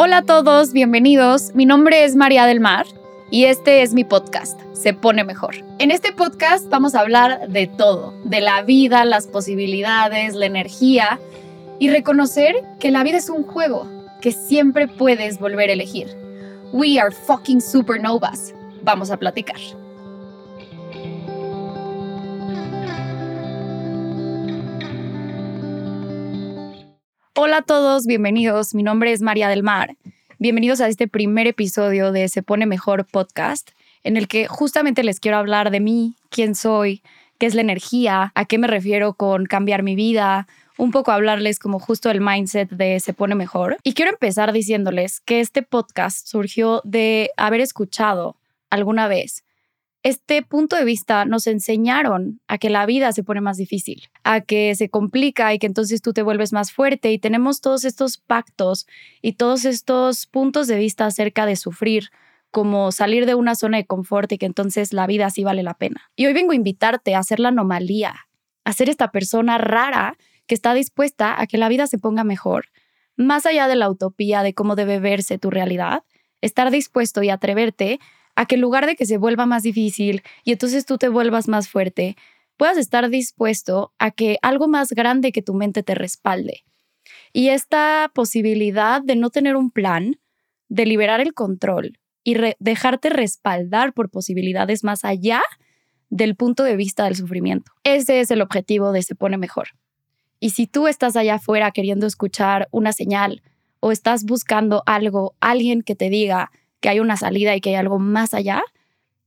Hola a todos, bienvenidos. Mi nombre es María del Mar y este es mi podcast, Se pone mejor. En este podcast vamos a hablar de todo, de la vida, las posibilidades, la energía y reconocer que la vida es un juego que siempre puedes volver a elegir. We are fucking supernovas. Vamos a platicar. Hola a todos, bienvenidos. Mi nombre es María del Mar. Bienvenidos a este primer episodio de Se pone mejor podcast, en el que justamente les quiero hablar de mí, quién soy, qué es la energía, a qué me refiero con cambiar mi vida, un poco hablarles como justo el mindset de Se pone mejor. Y quiero empezar diciéndoles que este podcast surgió de haber escuchado alguna vez este punto de vista nos enseñaron a que la vida se pone más difícil, a que se complica y que entonces tú te vuelves más fuerte y tenemos todos estos pactos y todos estos puntos de vista acerca de sufrir, como salir de una zona de confort y que entonces la vida sí vale la pena. Y hoy vengo a invitarte a ser la anomalía, a ser esta persona rara que está dispuesta a que la vida se ponga mejor, más allá de la utopía de cómo debe verse tu realidad, estar dispuesto y atreverte a que en lugar de que se vuelva más difícil y entonces tú te vuelvas más fuerte, puedas estar dispuesto a que algo más grande que tu mente te respalde. Y esta posibilidad de no tener un plan, de liberar el control y dejarte respaldar por posibilidades más allá del punto de vista del sufrimiento. Ese es el objetivo de Se pone mejor. Y si tú estás allá afuera queriendo escuchar una señal o estás buscando algo, alguien que te diga, que hay una salida y que hay algo más allá,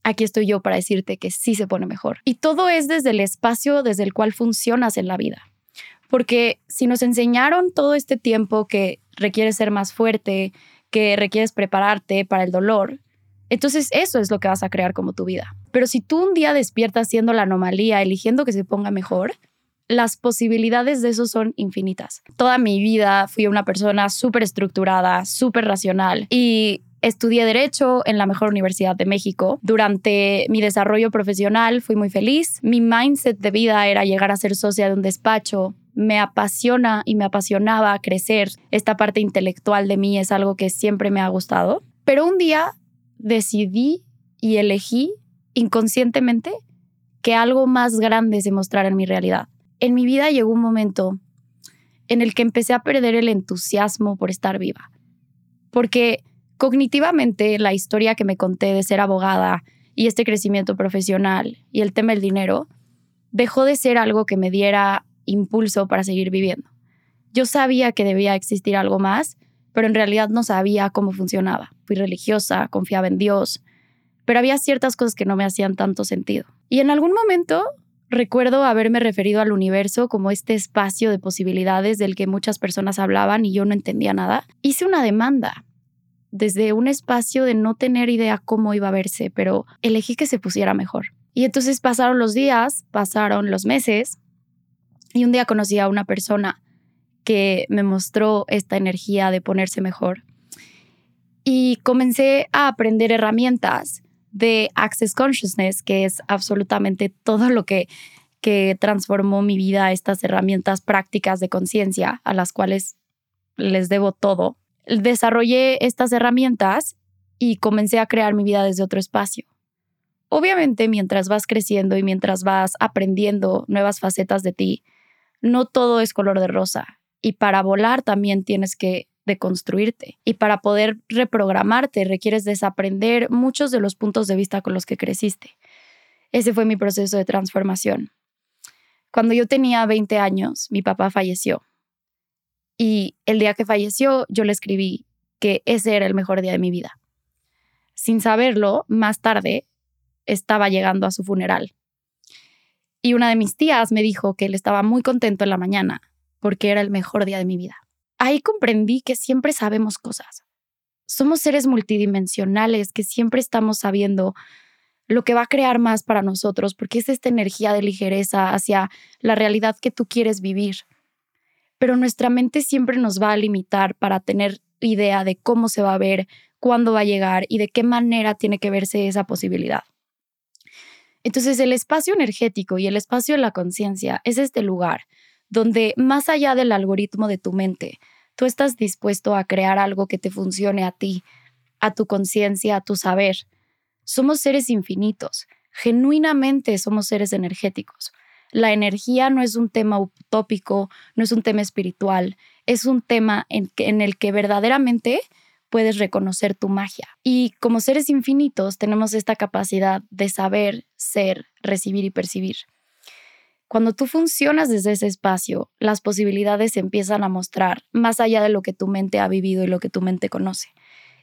aquí estoy yo para decirte que sí se pone mejor. Y todo es desde el espacio desde el cual funcionas en la vida. Porque si nos enseñaron todo este tiempo que requieres ser más fuerte, que requieres prepararte para el dolor, entonces eso es lo que vas a crear como tu vida. Pero si tú un día despiertas siendo la anomalía, eligiendo que se ponga mejor, las posibilidades de eso son infinitas. Toda mi vida fui una persona súper estructurada, súper racional y Estudié Derecho en la mejor universidad de México. Durante mi desarrollo profesional fui muy feliz. Mi mindset de vida era llegar a ser socia de un despacho. Me apasiona y me apasionaba crecer. Esta parte intelectual de mí es algo que siempre me ha gustado. Pero un día decidí y elegí inconscientemente que algo más grande se mostrara en mi realidad. En mi vida llegó un momento en el que empecé a perder el entusiasmo por estar viva. Porque Cognitivamente, la historia que me conté de ser abogada y este crecimiento profesional y el tema del dinero dejó de ser algo que me diera impulso para seguir viviendo. Yo sabía que debía existir algo más, pero en realidad no sabía cómo funcionaba. Fui religiosa, confiaba en Dios, pero había ciertas cosas que no me hacían tanto sentido. Y en algún momento recuerdo haberme referido al universo como este espacio de posibilidades del que muchas personas hablaban y yo no entendía nada. Hice una demanda desde un espacio de no tener idea cómo iba a verse, pero elegí que se pusiera mejor. Y entonces pasaron los días, pasaron los meses, y un día conocí a una persona que me mostró esta energía de ponerse mejor. Y comencé a aprender herramientas de Access Consciousness, que es absolutamente todo lo que, que transformó mi vida, estas herramientas prácticas de conciencia a las cuales les debo todo desarrollé estas herramientas y comencé a crear mi vida desde otro espacio. Obviamente, mientras vas creciendo y mientras vas aprendiendo nuevas facetas de ti, no todo es color de rosa. Y para volar también tienes que deconstruirte. Y para poder reprogramarte requieres desaprender muchos de los puntos de vista con los que creciste. Ese fue mi proceso de transformación. Cuando yo tenía 20 años, mi papá falleció. Y el día que falleció, yo le escribí que ese era el mejor día de mi vida. Sin saberlo, más tarde estaba llegando a su funeral. Y una de mis tías me dijo que él estaba muy contento en la mañana porque era el mejor día de mi vida. Ahí comprendí que siempre sabemos cosas. Somos seres multidimensionales que siempre estamos sabiendo lo que va a crear más para nosotros, porque es esta energía de ligereza hacia la realidad que tú quieres vivir pero nuestra mente siempre nos va a limitar para tener idea de cómo se va a ver, cuándo va a llegar y de qué manera tiene que verse esa posibilidad. Entonces el espacio energético y el espacio de la conciencia es este lugar donde más allá del algoritmo de tu mente, tú estás dispuesto a crear algo que te funcione a ti, a tu conciencia, a tu saber. Somos seres infinitos, genuinamente somos seres energéticos. La energía no es un tema utópico, no es un tema espiritual, es un tema en, el que verdaderamente puedes reconocer tu magia. Y como seres infinitos tenemos esta capacidad de saber, ser, recibir y percibir. Cuando tú funcionas desde ese espacio, las posibilidades se empiezan a mostrar más allá de lo que tu mente ha vivido y lo que tu mente conoce.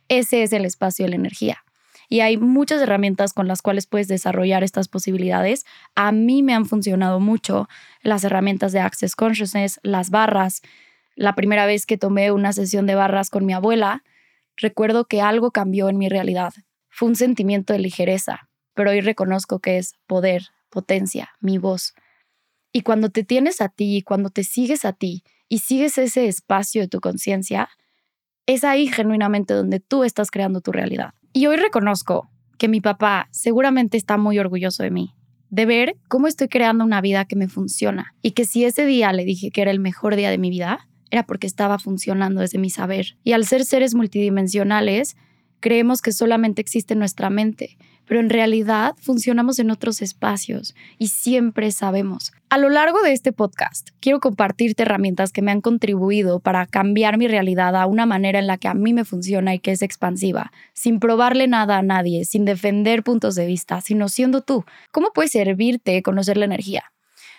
Ese es el espacio de la energía. Y hay muchas herramientas con las cuales puedes desarrollar estas posibilidades. A mí me han funcionado mucho las herramientas de Access Consciousness, las barras. La primera vez que tomé una sesión de barras con mi abuela, recuerdo que algo cambió en mi realidad. Fue un sentimiento de ligereza, pero hoy reconozco que es poder, potencia, mi voz. Y cuando te tienes a ti, cuando te sigues a ti y sigues ese espacio de tu conciencia, es ahí genuinamente donde tú estás creando tu realidad. Y hoy reconozco que mi papá seguramente está muy orgulloso de mí, de ver cómo estoy creando una vida que me funciona y que si ese día le dije que era el mejor día de mi vida, era porque estaba funcionando desde mi saber. Y al ser seres multidimensionales, creemos que solamente existe nuestra mente, pero en realidad funcionamos en otros espacios y siempre sabemos. A lo largo de este podcast, quiero compartirte herramientas que me han contribuido para cambiar mi realidad a una manera en la que a mí me funciona y que es expansiva, sin probarle nada a nadie, sin defender puntos de vista, sino siendo tú. ¿Cómo puede servirte conocer la energía?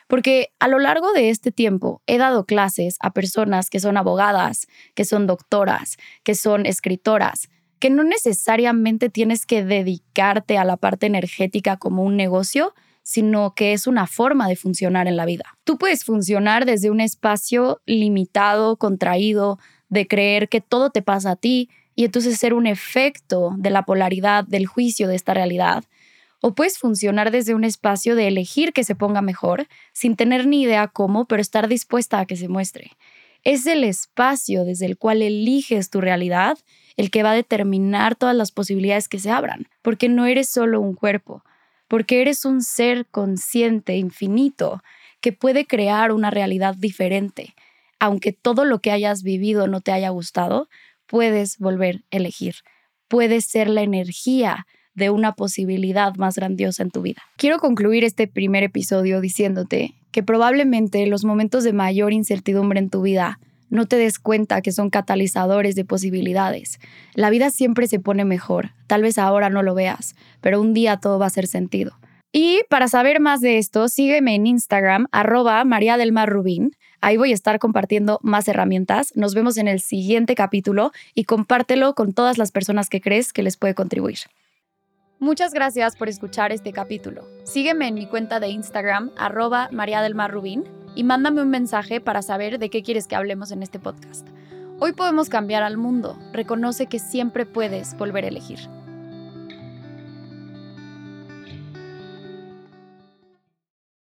Porque a lo largo de este tiempo he dado clases a personas que son abogadas, que son doctoras, que son escritoras, que no necesariamente tienes que dedicarte a la parte energética como un negocio, sino que es una forma de funcionar en la vida. Tú puedes funcionar desde un espacio limitado, contraído, de creer que todo te pasa a ti y entonces ser un efecto de la polaridad, del juicio de esta realidad. O puedes funcionar desde un espacio de elegir que se ponga mejor, sin tener ni idea cómo, pero estar dispuesta a que se muestre. Es el espacio desde el cual eliges tu realidad el que va a determinar todas las posibilidades que se abran, porque no eres solo un cuerpo, porque eres un ser consciente, infinito, que puede crear una realidad diferente. Aunque todo lo que hayas vivido no te haya gustado, puedes volver a elegir. Puedes ser la energía de una posibilidad más grandiosa en tu vida. Quiero concluir este primer episodio diciéndote que probablemente los momentos de mayor incertidumbre en tu vida no te des cuenta que son catalizadores de posibilidades. La vida siempre se pone mejor. Tal vez ahora no lo veas, pero un día todo va a hacer sentido. Y para saber más de esto, sígueme en Instagram, arroba María del Mar Rubín. Ahí voy a estar compartiendo más herramientas. Nos vemos en el siguiente capítulo y compártelo con todas las personas que crees que les puede contribuir. Muchas gracias por escuchar este capítulo. Sígueme en mi cuenta de Instagram, arroba María del Mar Rubín y mándame un mensaje para saber de qué quieres que hablemos en este podcast. Hoy podemos cambiar al mundo. Reconoce que siempre puedes volver a elegir.